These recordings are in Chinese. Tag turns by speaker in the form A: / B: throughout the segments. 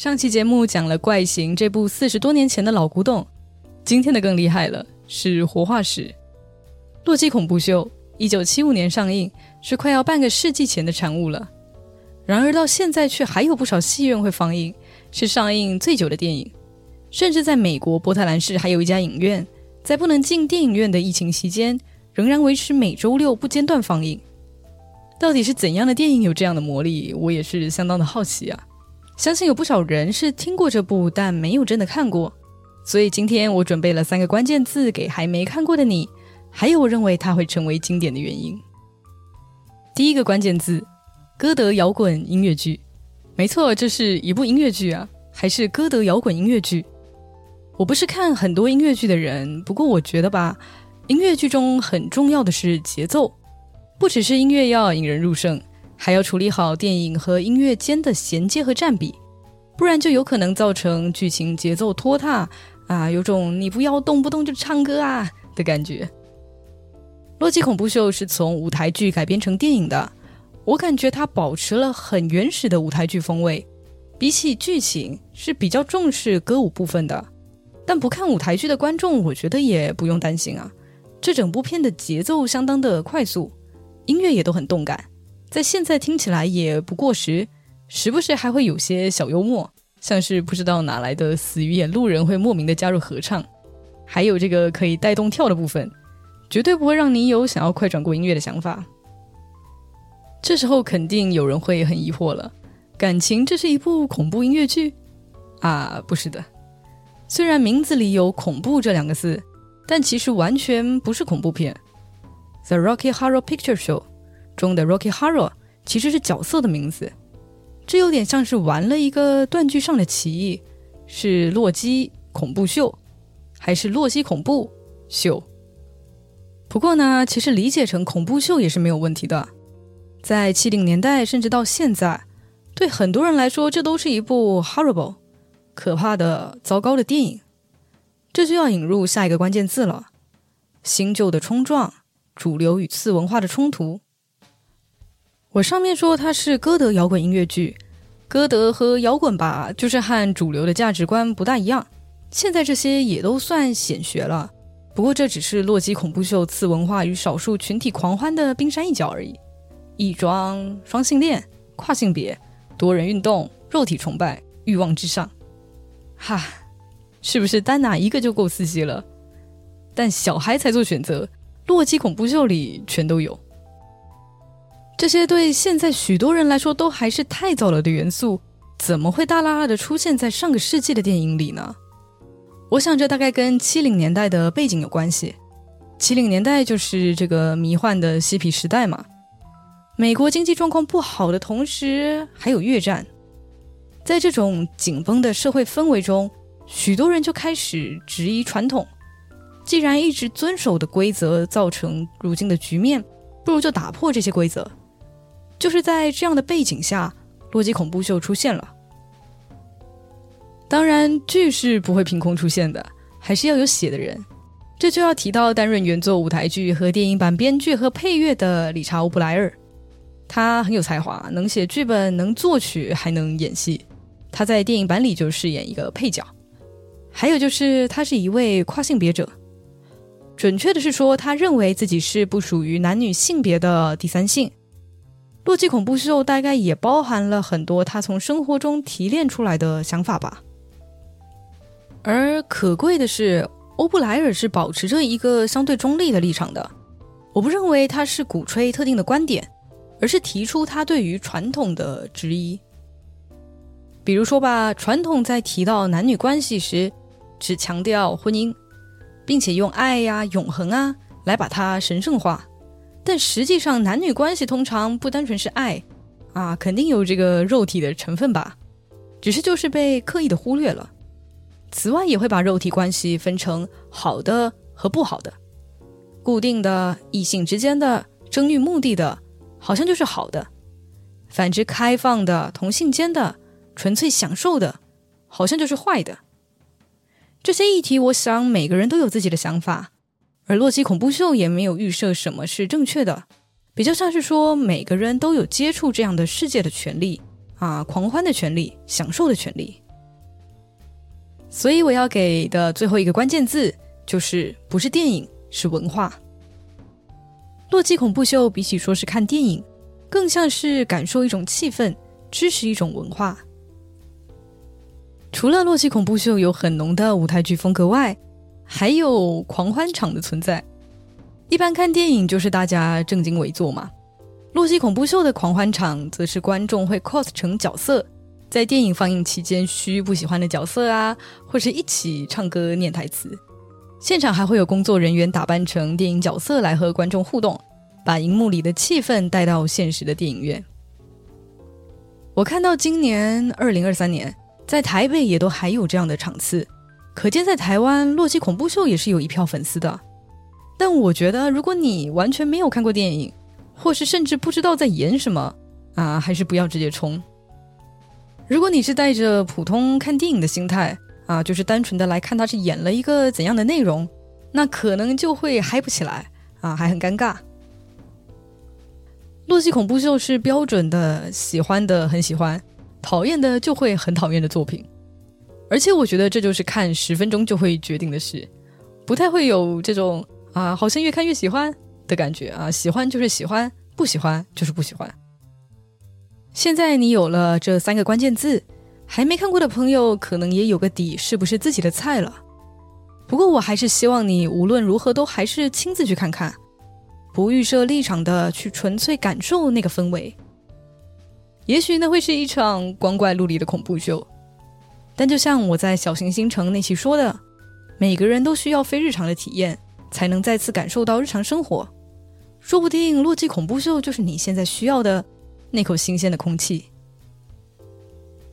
A: 上期节目讲了《怪形》这部四十多年前的老古董，今天的更厉害了，是活化石《洛基恐怖秀》。一九七五年上映，是快要半个世纪前的产物了。然而到现在却还有不少戏院会放映，是上映最久的电影。甚至在美国波特兰市还有一家影院，在不能进电影院的疫情期间，仍然维持每周六不间断放映。到底是怎样的电影有这样的魔力？我也是相当的好奇啊！相信有不少人是听过这部，但没有真的看过。所以今天我准备了三个关键字给还没看过的你，还有我认为它会成为经典的原因。第一个关键字：歌德摇滚音乐剧。没错，这是一部音乐剧啊，还是歌德摇滚音乐剧。我不是看很多音乐剧的人，不过我觉得吧，音乐剧中很重要的是节奏。不只是音乐要引人入胜，还要处理好电影和音乐间的衔接和占比，不然就有可能造成剧情节奏拖沓啊，有种你不要动不动就唱歌啊的感觉。《洛基恐怖秀》是从舞台剧改编成电影的，我感觉它保持了很原始的舞台剧风味，比起剧情是比较重视歌舞部分的。但不看舞台剧的观众，我觉得也不用担心啊，这整部片的节奏相当的快速。音乐也都很动感，在现在听起来也不过时，时不时还会有些小幽默，像是不知道哪来的死鱼眼路人会莫名的加入合唱，还有这个可以带动跳的部分，绝对不会让你有想要快转过音乐的想法。这时候肯定有人会很疑惑了，感情这是一部恐怖音乐剧啊？不是的，虽然名字里有“恐怖”这两个字，但其实完全不是恐怖片。The Rocky Horror Picture Show 中的 Rocky Horror 其实是角色的名字，这有点像是玩了一个断句上的歧义，是洛基恐怖秀，还是洛基恐怖秀？不过呢，其实理解成恐怖秀也是没有问题的。在七零年代，甚至到现在，对很多人来说，这都是一部 horrible 可怕的、糟糕的电影。这就要引入下一个关键字了：新旧的冲撞。主流与次文化的冲突。我上面说它是歌德摇滚音乐剧，歌德和摇滚吧，就是和主流的价值观不大一样。现在这些也都算显学了，不过这只是洛基恐怖秀次文化与少数群体狂欢的冰山一角而已。异装、双性恋、跨性别、多人运动、肉体崇拜、欲望至上，哈，是不是单拿一个就够刺激了？但小孩才做选择。洛基恐怖秀里全都有，这些对现在许多人来说都还是太早了的元素，怎么会大拉拉的出现在上个世纪的电影里呢？我想这大概跟七零年代的背景有关系。七零年代就是这个迷幻的嬉皮时代嘛，美国经济状况不好的同时还有越战，在这种紧绷的社会氛围中，许多人就开始质疑传统。既然一直遵守的规则造成如今的局面，不如就打破这些规则。就是在这样的背景下，洛基恐怖秀出现了。当然，剧是不会凭空出现的，还是要有写的人。这就要提到担任原作舞台剧和电影版编剧和配乐的理查·欧布莱尔。他很有才华，能写剧本，能作曲，还能演戏。他在电影版里就饰演一个配角。还有就是，他是一位跨性别者。准确的是说，他认为自己是不属于男女性别的第三性。洛基恐怖秀大概也包含了很多他从生活中提炼出来的想法吧。而可贵的是，欧布莱尔是保持着一个相对中立的立场的。我不认为他是鼓吹特定的观点，而是提出他对于传统的质疑。比如说吧，传统在提到男女关系时，只强调婚姻。并且用爱呀、永恒啊来把它神圣化，但实际上男女关系通常不单纯是爱啊，肯定有这个肉体的成分吧，只是就是被刻意的忽略了。此外，也会把肉体关系分成好的和不好的，固定的异性之间的争欲目的的，好像就是好的；反之，开放的同性间的纯粹享受的，好像就是坏的。这些议题，我想每个人都有自己的想法，而洛基恐怖秀也没有预设什么是正确的，比较像是说每个人都有接触这样的世界的权利啊，狂欢的权利，享受的权利。所以我要给的最后一个关键字就是不是电影，是文化。洛基恐怖秀比起说是看电影，更像是感受一种气氛，支持一种文化。除了洛基恐怖秀有很浓的舞台剧风格外，还有狂欢场的存在。一般看电影就是大家正襟危坐嘛，洛基恐怖秀的狂欢场则是观众会 cos 成角色。在电影放映期间，虚不喜欢的角色啊，或是一起唱歌念台词。现场还会有工作人员打扮成电影角色来和观众互动，把荧幕里的气氛带到现实的电影院。我看到今年二零二三年，在台北也都还有这样的场次，可见在台湾《洛基恐怖秀》也是有一票粉丝的。但我觉得，如果你完全没有看过电影，或是甚至不知道在演什么啊，还是不要直接冲。如果你是带着普通看电影的心态啊，就是单纯的来看他是演了一个怎样的内容，那可能就会嗨不起来啊，还很尴尬。洛基恐怖秀是标准的喜欢的很喜欢，讨厌的就会很讨厌的作品，而且我觉得这就是看十分钟就会决定的事，不太会有这种啊，好像越看越喜欢的感觉啊，喜欢就是喜欢，不喜欢就是不喜欢。现在你有了这三个关键字，还没看过的朋友可能也有个底，是不是自己的菜了？不过我还是希望你无论如何都还是亲自去看看，不预设立场的去纯粹感受那个氛围。也许那会是一场光怪陆离的恐怖秀，但就像我在小行星城那期说的，每个人都需要非日常的体验，才能再次感受到日常生活。说不定洛基恐怖秀就是你现在需要的。那口新鲜的空气。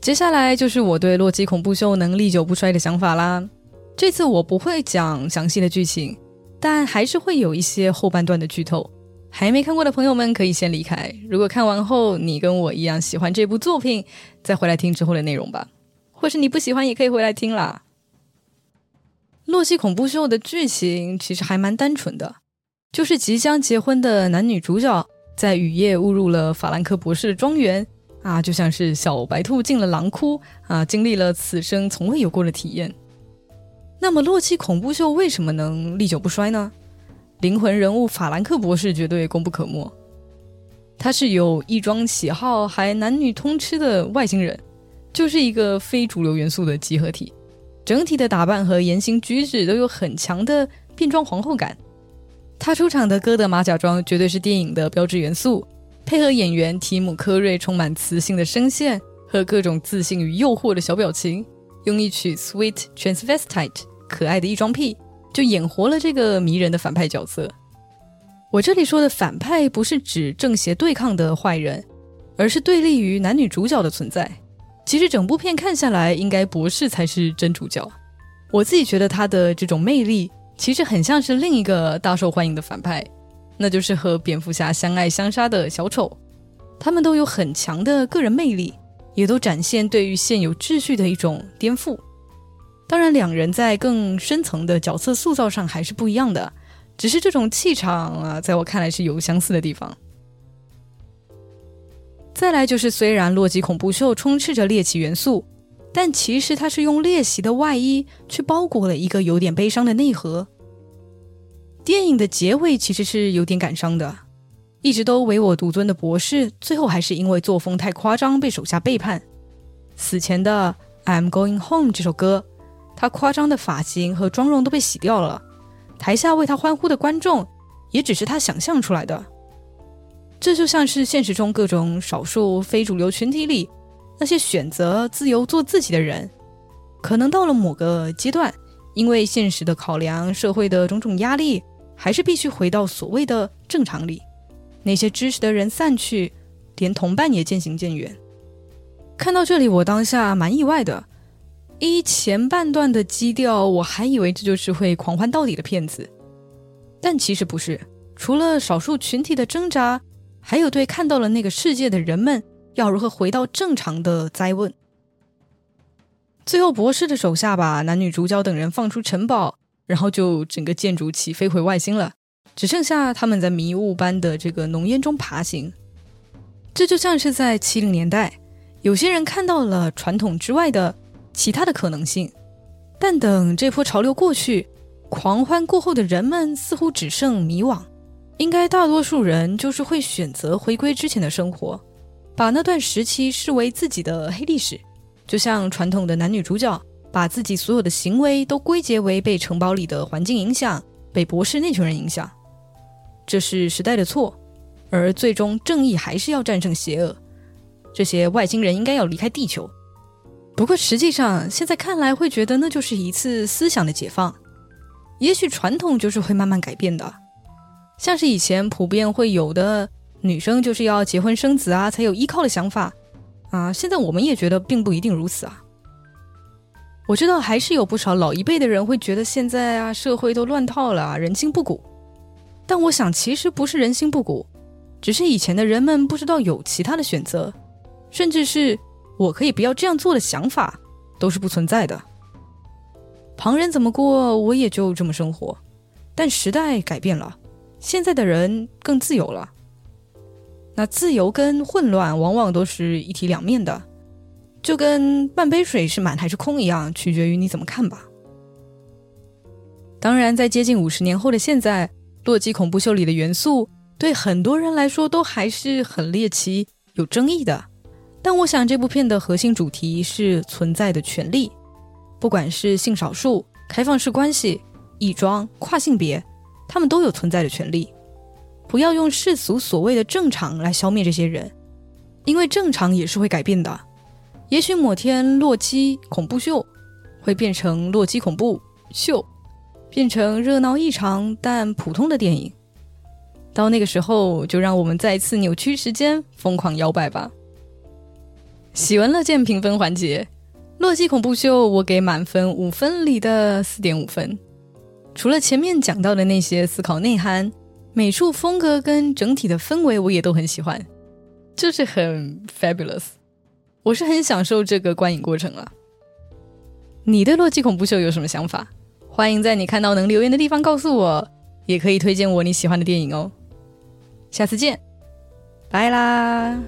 A: 接下来就是我对《洛基恐怖秀》能历久不衰的想法啦。这次我不会讲详细的剧情，但还是会有一些后半段的剧透。还没看过的朋友们可以先离开。如果看完后你跟我一样喜欢这部作品，再回来听之后的内容吧。或是你不喜欢也可以回来听啦。《洛基恐怖秀》的剧情其实还蛮单纯的，就是即将结婚的男女主角。在雨夜误入了法兰克博士的庄园啊，就像是小白兔进了狼窟啊，经历了此生从未有过的体验。那么，洛基恐怖秀为什么能历久不衰呢？灵魂人物法兰克博士绝对功不可没。他是有异装喜好还男女通吃的外星人，就是一个非主流元素的集合体。整体的打扮和言行举止都有很强的变装皇后感。她出场的哥德马甲装绝对是电影的标志元素，配合演员提姆·科瑞充满磁性的声线和各种自信与诱惑的小表情，用一曲《Sweet Transvestite》可爱的异装癖，就演活了这个迷人的反派角色。我这里说的反派不是指正邪对抗的坏人，而是对立于男女主角的存在。其实整部片看下来，应该博士才是真主角。我自己觉得他的这种魅力。其实很像是另一个大受欢迎的反派，那就是和蝙蝠侠相爱相杀的小丑。他们都有很强的个人魅力，也都展现对于现有秩序的一种颠覆。当然，两人在更深层的角色塑造上还是不一样的，只是这种气场啊，在我看来是有相似的地方。再来就是，虽然《洛基恐怖秀》充斥着猎奇元素。但其实他是用猎奇的外衣去包裹了一个有点悲伤的内核。电影的结尾其实是有点感伤的，一直都唯我独尊的博士，最后还是因为作风太夸张被手下背叛。死前的《I'm Going Home》这首歌，他夸张的发型和妆容都被洗掉了，台下为他欢呼的观众也只是他想象出来的。这就像是现实中各种少数非主流群体里。那些选择自由做自己的人，可能到了某个阶段，因为现实的考量、社会的种种压力，还是必须回到所谓的正常里。那些支持的人散去，连同伴也渐行渐远。看到这里，我当下蛮意外的。一前半段的基调，我还以为这就是会狂欢到底的片子，但其实不是。除了少数群体的挣扎，还有对看到了那个世界的人们。要如何回到正常的灾问？最后，博士的手下把男女主角等人放出城堡，然后就整个建筑起飞回外星了，只剩下他们在迷雾般的这个浓烟中爬行。这就像是在七零年代，有些人看到了传统之外的其他的可能性，但等这波潮流过去，狂欢过后的人们似乎只剩迷惘。应该大多数人就是会选择回归之前的生活，把那段时期视为自己的黑历史，就像传统的男女主角，把自己所有的行为都归结为被城堡里的环境影响，被博士那群人影响。这是时代的错，而最终正义还是要战胜邪恶。这些外星人应该要离开地球。不过实际上，现在看来会觉得那就是一次思想的解放。也许传统就是会慢慢改变的。像是以前普遍会有的女生就是要结婚生子啊，才有依靠的想法啊。现在我们也觉得并不一定如此啊。我知道还是有不少老一辈的人会觉得现在啊社会都乱套了，人心不古。但我想其实不是人心不古，只是以前的人们不知道有其他的选择，甚至是我可以不要这样做的想法都是不存在的。旁人怎么过，我也就这么生活。但时代改变了。现在的人更自由了，那自由跟混乱往往都是一体两面的，就跟半杯水是满还是空一样，取决于你怎么看吧。当然，在接近五十年后的现在，《洛基恐怖秀》里的元素对很多人来说都还是很猎奇、有争议的。但我想，这部片的核心主题是存在的权利，不管是性少数、开放式关系、异装、跨性别。他们都有存在的权利，不要用世俗所谓的正常来消灭这些人，因为正常也是会改变的。也许某天洛基恐怖秀会变成洛基恐怖秀，变成热闹异常但普通的电影。到那个时候，就让我们再次扭曲时间，疯狂摇摆吧。喜闻乐见评分环节，洛基恐怖秀我给满分五分里的四点五分。除了前面讲到的那些思考内涵、美术风格跟整体的氛围，我也都很喜欢，就是很 fabulous。我是很享受这个观影过程了。你对《洛基恐怖秀》有什么想法？欢迎在你看到能留言的地方告诉我，也可以推荐我你喜欢的电影哦。下次见，拜啦。